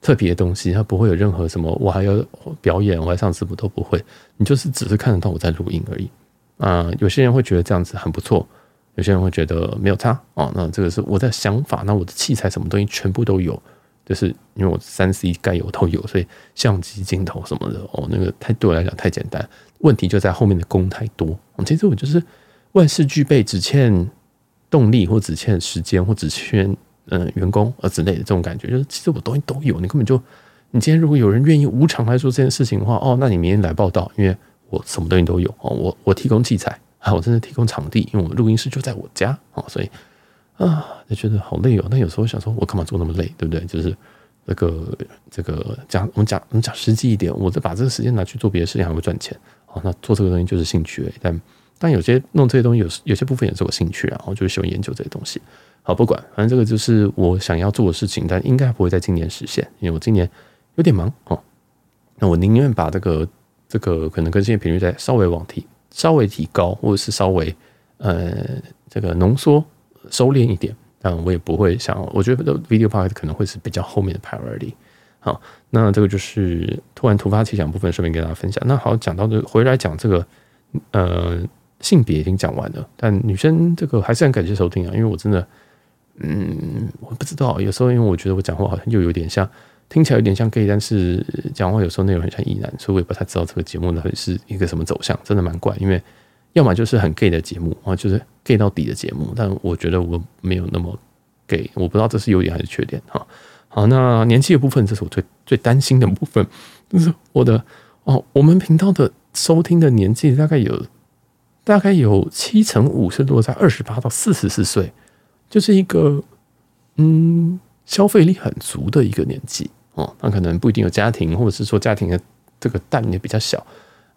[SPEAKER 1] 特别的东西，它不会有任何什么我还要表演，我还上字幕都不会，你就是只是看得到我在录音而已。啊，有些人会觉得这样子很不错，有些人会觉得没有差哦。那这个是我的想法，那我的器材什么东西全部都有。就是因为我三 C 该有都有，所以相机镜头什么的哦，那个太对我来讲太简单。问题就在后面的工太多。其实我就是万事俱备，只欠动力，或只欠时间，或只欠嗯员工啊之类的这种感觉。就是其实我东西都有，你根本就你今天如果有人愿意无偿来做这件事情的话，哦，那你明天来报道，因为我什么东西都有哦，我我提供器材啊，我真的提供场地，因为我录音室就在我家哦，所以。啊，就觉得好累哦。但有时候想说，我干嘛做那么累，对不对？就是这个这个讲，我们讲我们讲实际一点，我再把这个时间拿去做别的事情，还会赚钱。好，那做这个东西就是兴趣而已。但但有些弄这些东西有，有些部分也是我兴趣，然后就是喜欢研究这些东西。好，不管，反正这个就是我想要做的事情，但应该不会在今年实现，因为我今年有点忙哦。那我宁愿把这个这个可能更新的频率再稍微往提稍微提高，或者是稍微呃这个浓缩。收敛一点，但我也不会想。我觉得 video part 可能会是比较后面的 priority。好，那这个就是突然突发奇想部分，顺便跟大家分享。那好，讲到这回来讲这个，呃，性别已经讲完了，但女生这个还是很感谢收听啊，因为我真的，嗯，我不知道，有时候因为我觉得我讲话好像又有点像，听起来有点像 gay，但是讲话有时候内容很像异男，所以我也不太知道这个节目呢是一个什么走向，真的蛮怪，因为。要么就是很 gay 的节目啊，就是 gay 到底的节目，但我觉得我没有那么 gay，我不知道这是优点还是缺点哈。好，那年纪的部分，这是我最最担心的部分，就是我的哦，我们频道的收听的年纪大概有大概有七成五是落在二十八到四十四岁，就是一个嗯消费力很足的一个年纪哦，那可能不一定有家庭，或者是说家庭的这个蛋也比较小。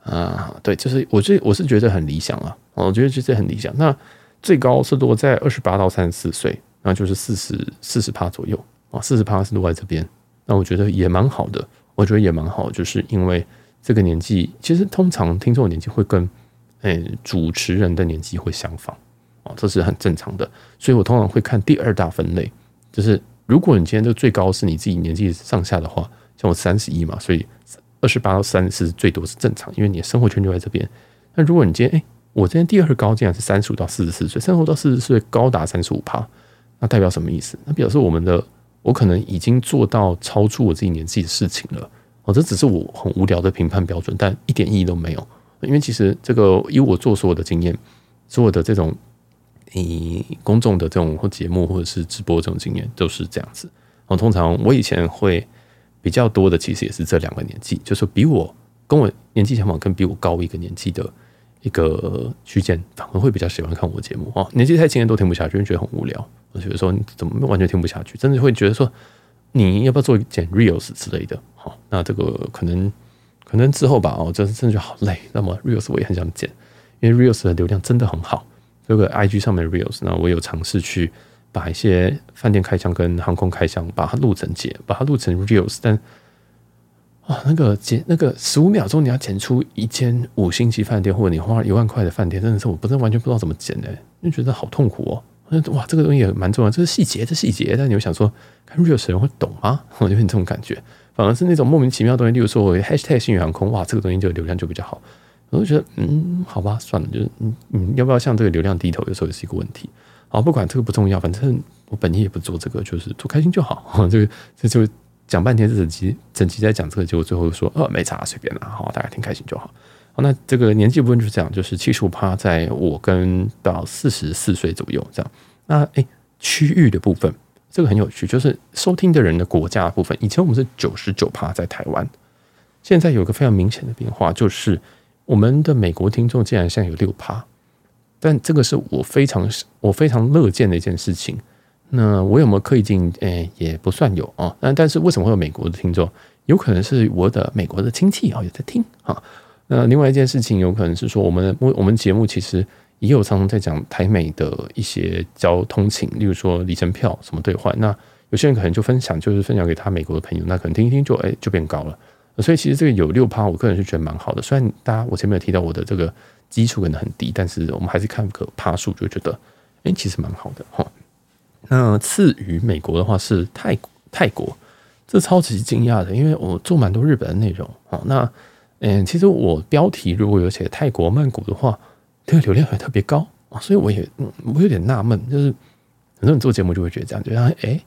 [SPEAKER 1] 啊，对，就是我这我是觉得很理想啊，我觉得这这很理想。那最高是落在二十八到三十四岁，那就是四十四十趴左右啊，四十趴是落在这边。那我觉得也蛮好的，我觉得也蛮好，就是因为这个年纪，其实通常听众年纪会跟诶主持人的年纪会相仿啊，这是很正常的。所以我通常会看第二大分类，就是如果你今天这个最高是你自己年纪上下的话，像我三十一嘛，所以。二十八到三十最多是正常，因为你的生活圈就在这边。那如果你今天，哎，我今天第二高竟然是三十五到四十四岁，三十五到四十岁高达三十五趴，那代表什么意思？那表示我们的我可能已经做到超出我自己年纪的事情了。哦，这只是我很无聊的评判标准，但一点意义都没有。因为其实这个以我做所有的经验，所有的这种以公众的这种或节目或者是直播这种经验都是这样子。哦，通常我以前会。比较多的其实也是这两个年纪，就是比我跟我年纪相仿，跟比我高一个年纪的一个区间，反而会比较喜欢看我节目哦。年纪太轻的都听不下去，觉得很无聊。我觉得说你怎么完全听不下去，真的会觉得说你要不要做一剪 reels 之类的？好，那这个可能可能之后吧。哦，就是真的就好累。那么 reels 我也很想剪，因为 reels 的流量真的很好。这个 IG 上面 reels，那我有尝试去。把一些饭店开箱跟航空开箱，把它录成剪，把它录成 reels，但啊，那个剪那个十五秒钟，你要剪出一间五星级饭店，或者你花一万块的饭店，真的是我不是完全不知道怎么剪的，就觉得好痛苦哦。那哇，这个东西也蛮重要，这是细节，这细节。但你会想说，看 reels 人会懂吗？我就有这种感觉，反而是那种莫名其妙的东西，例如说我 hashtag 星宇航空，哇，这个东西就流量就比较好。我就觉得，嗯，好吧，算了，就是嗯嗯，要不要向这个流量低头，有时候也是一个问题。好，不管这个不重要，反正我本意也不做这个，就是做开心就好。这个这就讲半天，整集整集在讲这个，结果最后说，哦，没差，随便啦，好，大家听开心就好。好，那这个年纪部分就是这样，就是七十五趴，在我跟到四十四岁左右这样。那诶，区域的部分，这个很有趣，就是收听的人的国家的部分，以前我们是九十九趴在台湾，现在有个非常明显的变化，就是我们的美国听众竟然现在有六趴。但这个是我非常我非常乐见的一件事情。那我有没有刻意进？诶，也不算有啊。但但是为什么会有美国的听众？有可能是我的美国的亲戚啊，有在听啊。那另外一件事情，有可能是说我们我们节目其实也有常常在讲台美的一些交通情，例如说里程票什么兑换。那有些人可能就分享，就是分享给他美国的朋友，那可能听一听就诶就变高了。所以其实这个有六趴，我个人是觉得蛮好的。虽然大家我前面有提到我的这个。基础可能很低，但是我们还是看个趴数，就觉得哎、其实蛮好的哈。那次于美国的话是泰国，泰国这超级惊讶的，因为我做蛮多日本的内容啊。那嗯，其实我标题如果有写泰国曼谷的话，这个流量还特别高啊，所以我也，我有点纳闷，就是很多人做节目就会觉得这样，就像哎，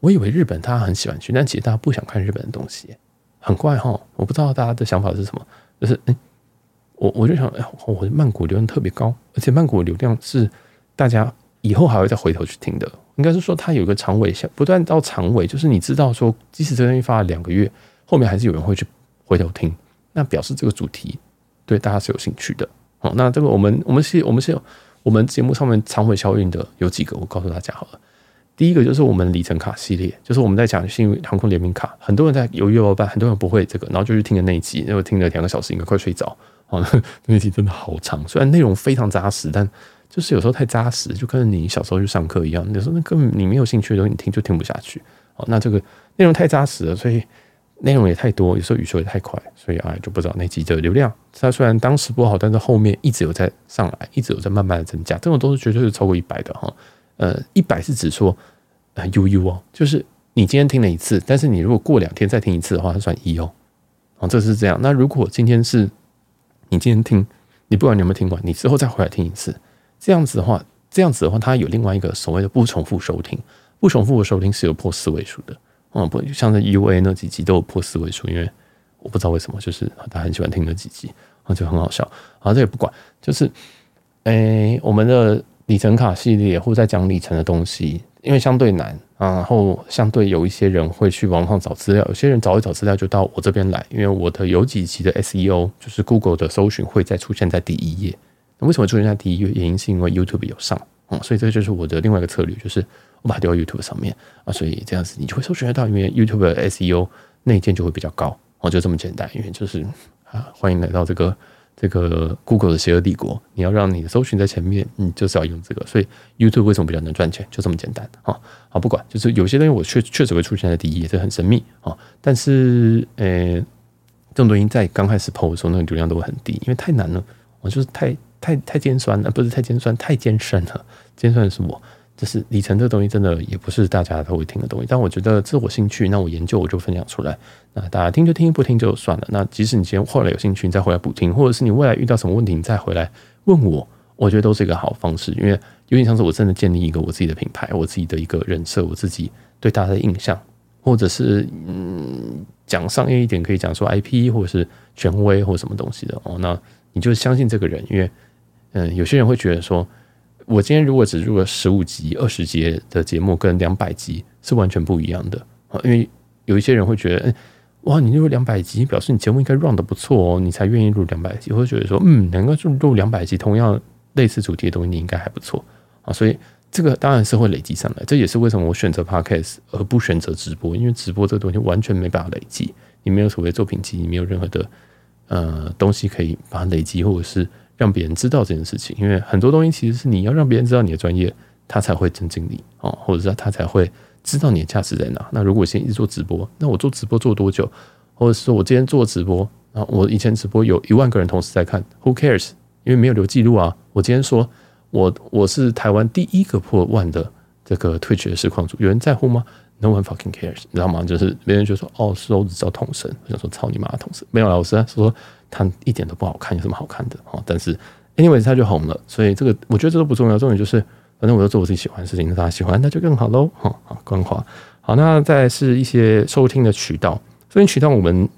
[SPEAKER 1] 我以为日本大家很喜欢去，但其实大家不想看日本的东西，很怪哈。我不知道大家的想法是什么，就是嗯。我我就想，哎，我的曼谷流量特别高，而且曼谷流量是大家以后还会再回头去听的。应该是说，它有一个长尾，不断到长尾，就是你知道说，即使这东西发了两个月，后面还是有人会去回头听，那表示这个主题对大家是有兴趣的。好，那这个我们我们是，我们是有我们节目上面长尾效应的有几个，我告诉大家好了。第一个就是我们里程卡系列，就是我们在讲幸运航空联名卡，很多人在犹豫要办，很多人不会这个，然后就去听了那一集，然后听了两个小时，应该快睡着。那集真的好长，虽然内容非常扎实，但就是有时候太扎实，就跟你小时候去上课一样，有时候那根本你没有兴趣的东西，你听就听不下去。哦，那这个内容太扎实了，所以内容也太多，有时候语速也太快，所以啊就不知道那集的流量。它虽然当时不好，但是后面一直有在上来，一直有在慢慢的增加，这种都是绝对是超过一百的哈。呃，一百是指说。呃，U U 哦，就是你今天听了一次，但是你如果过两天再听一次的话，它算一哦。哦，这是这样。那如果今天是你今天听，你不管你有没有听完，你之后再回来听一次，这样子的话，这样子的话，它有另外一个所谓的不重复收听，不重复的收听是有破四位数的。嗯，不像在 U A 那几集都有破四位数，因为我不知道为什么，就是大家很喜欢听那几集，啊，就很好笑。好，这也不管，就是，诶，我们的里程卡系列或在讲里程的东西。因为相对难啊，然后相对有一些人会去网上找资料，有些人找一找资料就到我这边来，因为我的有几集的 SEO 就是 Google 的搜寻会再出现在第一页。那为什么出现在第一页？原因是因为 YouTube 有上，嗯，所以这就是我的另外一个策略，就是我把它丢到 YouTube 上面啊，所以这样子你就会搜寻得到，因为 YouTube 的 SEO 内建就会比较高，哦，就这么简单，因为就是啊，欢迎来到这个。这个 Google 的邪恶帝国，你要让你的搜寻在前面，你就是要用这个。所以 YouTube 为什么比较能赚钱？就这么简单啊！好，不管，就是有些东西我确确实会出现在第一页，这很神秘啊。但是，呃，这种东西在刚开始 PO 的时候，那个流量都会很低，因为太难了，我就是太太太尖酸了，不是太尖酸，太尖深了。尖酸的是我。就是里程这个东西真的也不是大家都会听的东西，但我觉得自我兴趣，那我研究我就分享出来，那大家听就听，不听就算了。那即使你今天后来有兴趣，你再回来补听，或者是你未来遇到什么问题，你再回来问我，我觉得都是一个好方式，因为有点像是我真的建立一个我自己的品牌，我自己的一个人设，我自己对大家的印象，或者是嗯讲商业一点，可以讲说 IP 或者是权威或什么东西的哦，那你就相信这个人，因为嗯有些人会觉得说。我今天如果只录了十五集、二十集的节目，跟两百集是完全不一样的啊！因为有一些人会觉得，欸、哇，你录两百集，表示你节目应该 run 得不错哦，你才愿意录两百集。会觉得说，嗯，能够录录两百集，同样类似主题的东西，你应该还不错啊。所以这个当然是会累积上来，这也是为什么我选择 podcast 而不选择直播，因为直播这个东西完全没办法累积，你没有所谓作品集，你没有任何的呃东西可以把它累积，或者是。让别人知道这件事情，因为很多东西其实是你要让别人知道你的专业，他才会尊敬你哦，或者是他才会知道你的价值在哪。那如果先一直做直播，那我做直播做多久？或者是说我今天做直播，啊，我以前直播有一万个人同时在看，Who cares？因为没有留记录啊。我今天说我我是台湾第一个破万的这个 Twitch 实况主，有人在乎吗？No one fucking cares，你知道吗？就是别人就说哦，是我只知道统神，我想说操你妈的统神，没有老师说，说他一点都不好看，有什么好看的哦？但是 anyway 他就红了，所以这个我觉得这都不重要，重点就是反正我要做我自己喜欢的事情，那大家喜欢那就更好喽。好，好，官话好，那再是一些收听的渠道，收听渠道我们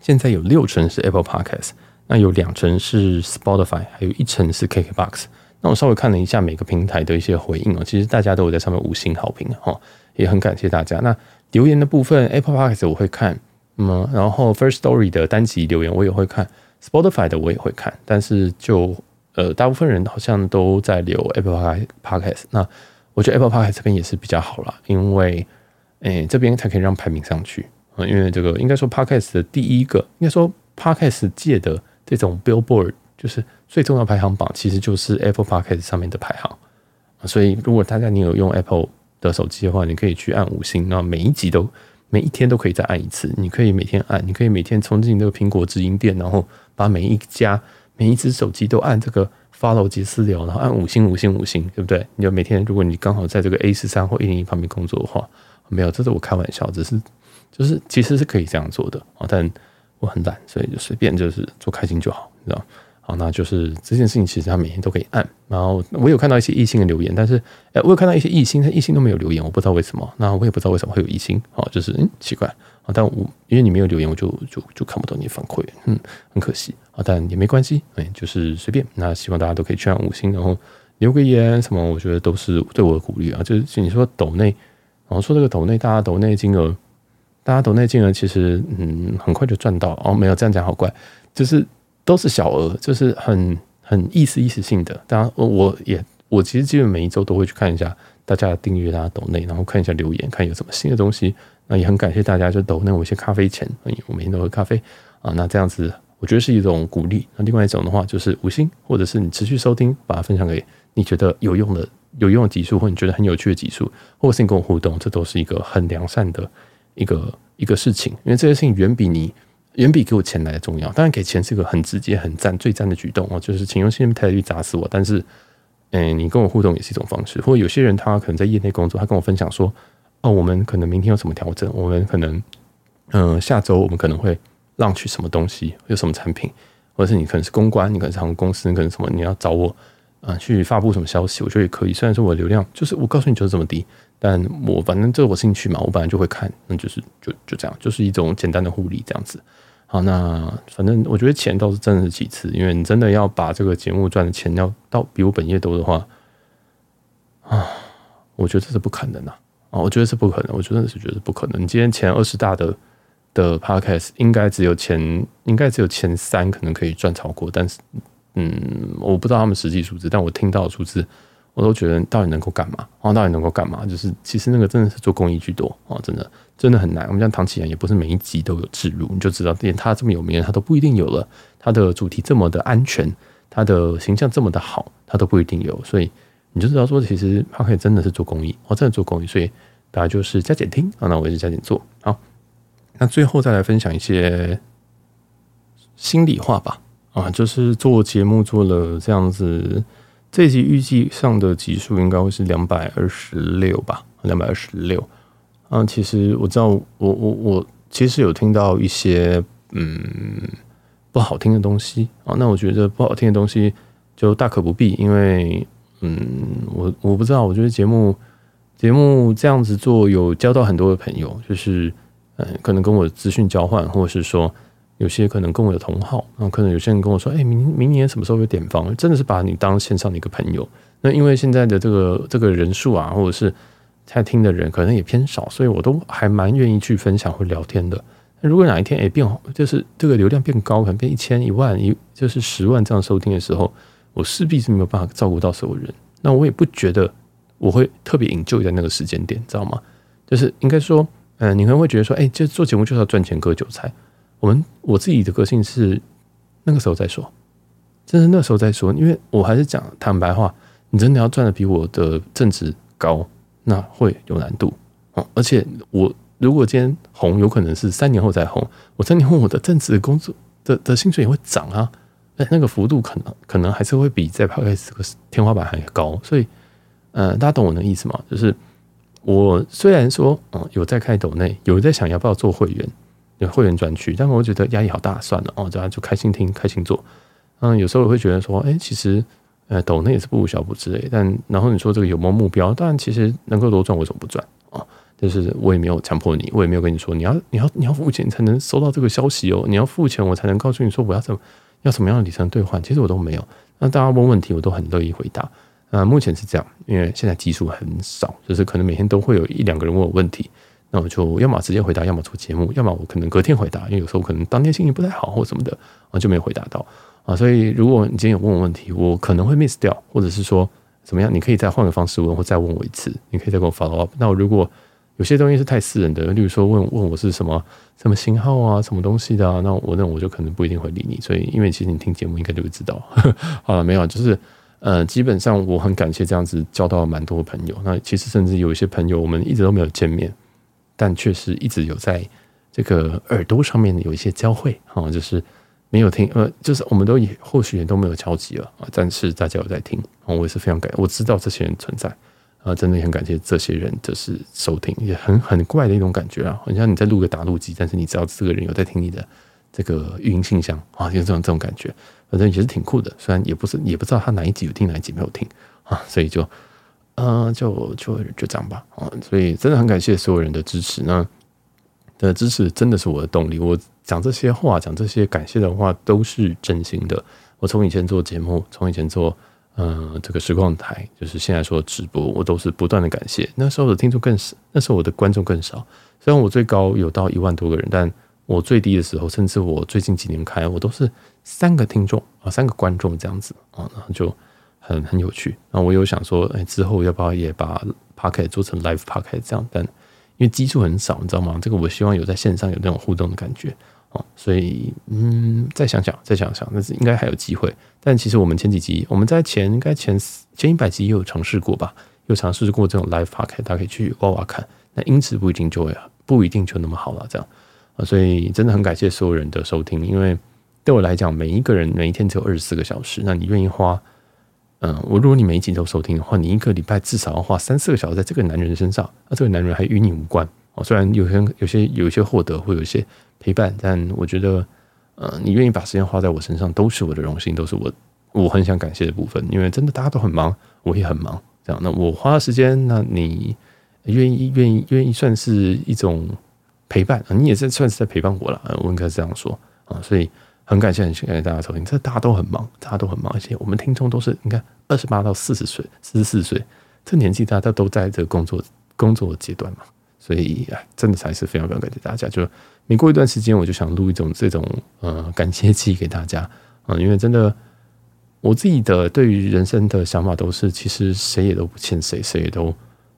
[SPEAKER 1] 现在有六成是 Apple Podcast，那有两成是 Spotify，还有一成是 KKBox。那我稍微看了一下每个平台的一些回应哦，其实大家都有在上面五星好评哈。也很感谢大家。那留言的部分，Apple Podcast 我会看，嗯，然后 First Story 的单集留言我也会看，Spotify 的我也会看。但是就呃，大部分人好像都在留 Apple Podcast。那我觉得 Apple Podcast 这边也是比较好啦，因为诶这边才可以让排名上去啊。因为这个应该说 Podcast 的第一个，应该说 Podcast 界的这种 Billboard 就是最重要排行榜，其实就是 Apple Podcast 上面的排行。所以如果大家你有用 Apple 的手机的话，你可以去按五星，那每一集都每一天都可以再按一次。你可以每天按，你可以每天冲进这个苹果直营店，然后把每一家每一只手机都按这个 follow 及私聊，然后按五星五星五星，对不对？你就每天，如果你刚好在这个 A 十三或一零一旁边工作的话，没有，这是我开玩笑，只是就是其实是可以这样做的啊，但我很懒，所以就随便就是做开心就好，你知道。好，那就是这件事情，其实他每天都可以按。然后我有看到一些异性的留言，但是，哎，我有看到一些异性，但异性都没有留言，我不知道为什么。那我也不知道为什么会有异性，好，就是嗯奇怪啊。但我因为你没有留言，我就就就看不到你的反馈，嗯，很可惜啊。但也没关系，哎，就是随便。那希望大家都可以去按五星，然后留个言什么，我觉得都是对我的鼓励啊。就是你说抖内，然后说这个抖内，大家抖内金额，大家抖内金额其实嗯很快就赚到哦。没有这样讲好怪，就是。都是小额，就是很很意思意思性的。当然，我也我其实基本每一周都会去看一下大家的订阅啊、抖内，然后看一下留言，看有什么新的东西。那也很感谢大家就抖内我一些咖啡钱，我每天都喝咖啡啊。那这样子，我觉得是一种鼓励。那另外一种的话，就是五星，或者是你持续收听，把它分享给你觉得有用的、有用的集数，或你觉得很有趣的集数，或是你跟我互动，这都是一个很良善的一个一个事情。因为这些事情远比你。远比给我钱来的重要。当然，给钱是个很直接、很赞、最赞的举动哦，就是请用信任态度砸死我。但是，嗯，你跟我互动也是一种方式。或者有些人他可能在业内工作，他跟我分享说：“哦，我们可能明天有什么调整，我们可能，嗯，下周我们可能会 launch 什么东西，有什么产品，或者是你可能是公关，你可能是航空公司，你可能什么，你要找我啊去发布什么消息，我觉得也可以。虽然说我的流量就是我告诉你就是这么低，但我反正这我兴趣嘛，我本来就会看，那就是就就这样，就是一种简单的互利这样子。”好，那反正我觉得钱倒是真的是其次，因为你真的要把这个节目赚的钱要到比我本业多的话，啊，我觉得这是不可能的啊！我觉得是不可能，我真的是觉得是不可能。你今天前二十大的的 podcast 应该只有前应该只有前三可能可以赚超过，但是嗯，我不知道他们实际数字，但我听到的数字。我都觉得到底能够干嘛？哦，到底能够干嘛？就是其实那个真的是做公益居多哦，真的真的很难。我们像唐綺阳也不是每一集都有置入，你就知道连他这么有名，他都不一定有了。他的主题这么的安全，他的形象这么的好，他都不一定有。所以你就知道说，其实他可以真的是做公益哦，真的做公益。所以大家就是加减听啊，那我也是加减做。好，那最后再来分享一些心里话吧。啊，就是做节目做了这样子。这集预计上的集数应该会是两百二十六吧，两百二十六。啊，其实我知道我，我我我其实有听到一些嗯不好听的东西啊。那我觉得不好听的东西就大可不必，因为嗯，我我不知道，我觉得节目节目这样子做有交到很多的朋友，就是嗯，可能跟我资讯交换，或者是说。有些可能跟我有同好，然后可能有些人跟我说：“哎，明明年什么时候有点房？”真的是把你当线上的一个朋友。那因为现在的这个这个人数啊，或者是在听的人可能也偏少，所以我都还蛮愿意去分享或聊天的。那如果哪一天哎变好，就是这个流量变高，可能变一千、一万、一就是十万这样收听的时候，我势必是没有办法照顾到所有人。那我也不觉得我会特别引咎在那个时间点，知道吗？就是应该说，嗯、你可能会觉得说：“哎，就做节目就是要赚钱割韭菜。”我们我自己的个性是那个时候再说，真的那时候再说，因为我还是讲坦白话，你真的要赚的比我的正职高，那会有难度哦。而且我如果今天红，有可能是三年后再红，我三年后我的正职的工作的的薪水也会涨啊，哎，那个幅度可能可能还是会比在抛开这个天花板还高，所以，呃，大家懂我的意思吗？就是我虽然说，嗯，有在开抖内，有在想要不要做会员，有会员专区，但我觉得压力好大，算了哦，大家就开心听，开心做。嗯，有时候我会觉得说，哎、其实，呃，抖那也是不无小补之类。但然后你说这个有没有目标？但，其实能够多赚，为什么不赚啊？就是我也没有强迫你，我也没有跟你说你要你要你要付钱才能收到这个消息哦，你要付钱我才能告诉你说我要怎么要什么样的里程兑换。其实我都没有。那大家问问题，我都很乐意回答。啊，目前是这样，因为现在基数很少，就是可能每天都会有一两个人问我问题，那我就要么直接回答，要么做节目，要么我可能隔天回答，因为有时候可能当天心情不太好或什么的，啊就没回答到啊。所以如果你今天有问我问题，我可能会 miss 掉，或者是说怎么样，你可以再换个方式问，或再问我一次，你可以再跟我 follow up。那我如果有些东西是太私人的，例如说问问我是什么什么型号啊，什么东西的啊，那我那我就可能不一定会理你。所以因为其实你听节目应该就会知道。好了，没有，就是。呃，基本上我很感谢这样子交到蛮多朋友。那其实甚至有一些朋友，我们一直都没有见面，但却是一直有在这个耳朵上面有一些交汇啊，就是没有听，呃，就是我们都也或许也都没有交集了啊，但是大家有在听啊，我也是非常感，我知道这些人存在啊，真的很感谢这些人，就是收听，也很很怪的一种感觉啊，好像你在录个打录机，但是你知道这个人有在听你的这个语音信箱啊，就这种这种感觉。反正也是挺酷的，虽然也不是也不知道他哪一集有听哪一集没有听啊，所以就嗯、就就就这样吧啊，所以真的很感谢所有人的支持，那的支持真的是我的动力。我讲这些话，讲这些感谢的话都是真心的。我从以前做节目，从以前做嗯、这个实况台，就是现在说直播，我都是不断的感谢。那时候的听众更少，那时候我的观众更少。虽然我最高有到一万多个人，但我最低的时候，甚至我最近几年开，我都是。三个听众啊，三个观众这样子啊，然后就很很有趣。那我有想说，哎，之后要不要也把 Podcast 做成 Live Podcast 这样？但因为基数很少，你知道吗？这个我希望有在线上有那种互动的感觉哦。所以嗯，再想想，再想想，但是应该还有机会。但其实我们前几集，我们在前应该前前一百集也有尝试过吧？有尝试过这种 Live Podcast，大家可以去挖挖看。那音质不一定就会不一定就那么好了，这样啊。所以真的很感谢所有人的收听，因为。对我来讲，每一个人每一天只有二十四个小时，那你愿意花？嗯，我如果你每一集都收听的话，你一个礼拜至少要花三四个小时在这个男人身上，那这个男人还与你无关哦。虽然有些有些有些获得，会有一些陪伴，但我觉得，嗯，你愿意把时间花在我身上，都是我的荣幸，都是我我很想感谢的部分。因为真的大家都很忙，我也很忙，这样。那我花了时间，那你愿意愿意愿意算是一种陪伴，你也是算是在陪伴我了。我应该这样说啊，所以。很感谢，很感谢大家收听。这大家都很忙，大家都很忙，而且我们听众都是你看二十八到四十岁、四十四岁这年纪，大家都在这个工作工作阶段嘛，所以哎，真的才是非常非常感谢大家。就每过一段时间，我就想录一种这种呃感谢祭给大家啊、因为真的我自己的对于人生的想法都是，其实谁也都不欠谁，谁也都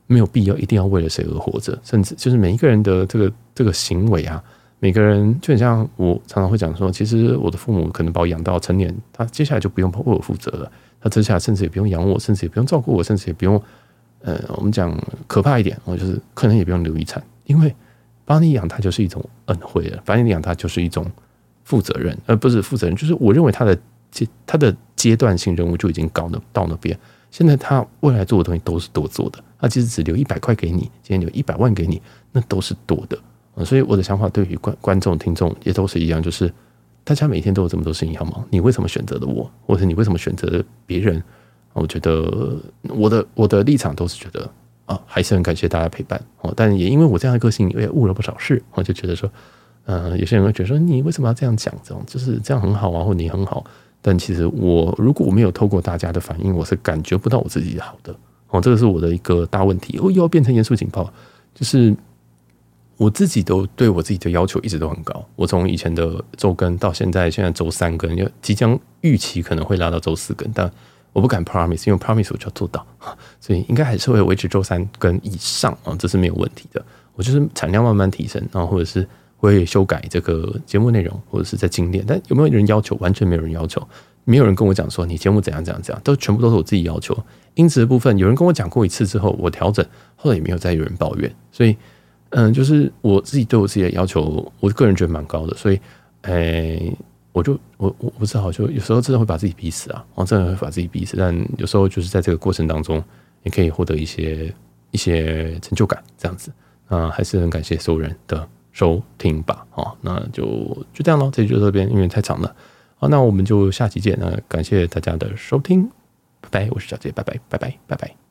[SPEAKER 1] 没有必要一定要为了谁而活着，甚至就是每一个人的这个这个行为啊。每个人就很像我常常会讲说，其实我的父母可能把我养到成年，他接下来就不用为我负责了。他接下来甚至也不用养我，甚至也不用照顾我，甚至也不用……呃，我们讲可怕一点，我就是可能也不用留遗产，因为帮你养他就是一种恩惠了，把你养他就是一种负责任，而不是负责任。就是我认为他的阶他的阶段性任务就已经高了到那边。现在他未来做的东西都是多做的，他其实只留一百块给你，今天留一百万给你，那都是多的。所以我的想法对于观观众、听众也都是一样，就是大家每天都有这么多事情要忙，你为什么选择了我，或者你为什么选择了别人？我觉得我的我的立场都是觉得啊，还是很感谢大家陪伴哦。但也因为我这样的个性，也误了不少事。我就觉得说，嗯，有些人会觉得说，你为什么要这样讲？这种就是这样很好啊，或你很好。但其实我如果我没有透过大家的反应，我是感觉不到我自己好的哦。这个是我的一个大问题。哦，又要变成严肃警报，就是。我自己都对我自己的要求一直都很高。我从以前的周更到现在，现在周三更，要即将预期可能会拉到周四更，但我不敢 promise，因为 promise 我就要做到，所以应该还是会维持周三更以上啊，这是没有问题的。我就是产量慢慢提升，然后或者是会修改这个节目内容，或者是在精炼。但有没有人要求？完全没有人要求，没有人跟我讲说你节目怎样怎样怎样，都全部都是我自己要求。音质的部分，有人跟我讲过一次之后，我调整，后来也没有再有人抱怨，所以。嗯，就是我自己对我自己的要求，我个人觉得蛮高的，所以，哎、我就我我我不知道，就有时候真的会把自己逼死啊，我真的会把自己逼死，但有时候就是在这个过程当中，也可以获得一些一些成就感，这样子，啊，还是很感谢所有人的收听吧，哦，那就就这样咯，这就这边因为太长了，好，那我们就下期见，那感谢大家的收听，拜拜，我是小杰，拜拜，拜拜，拜拜。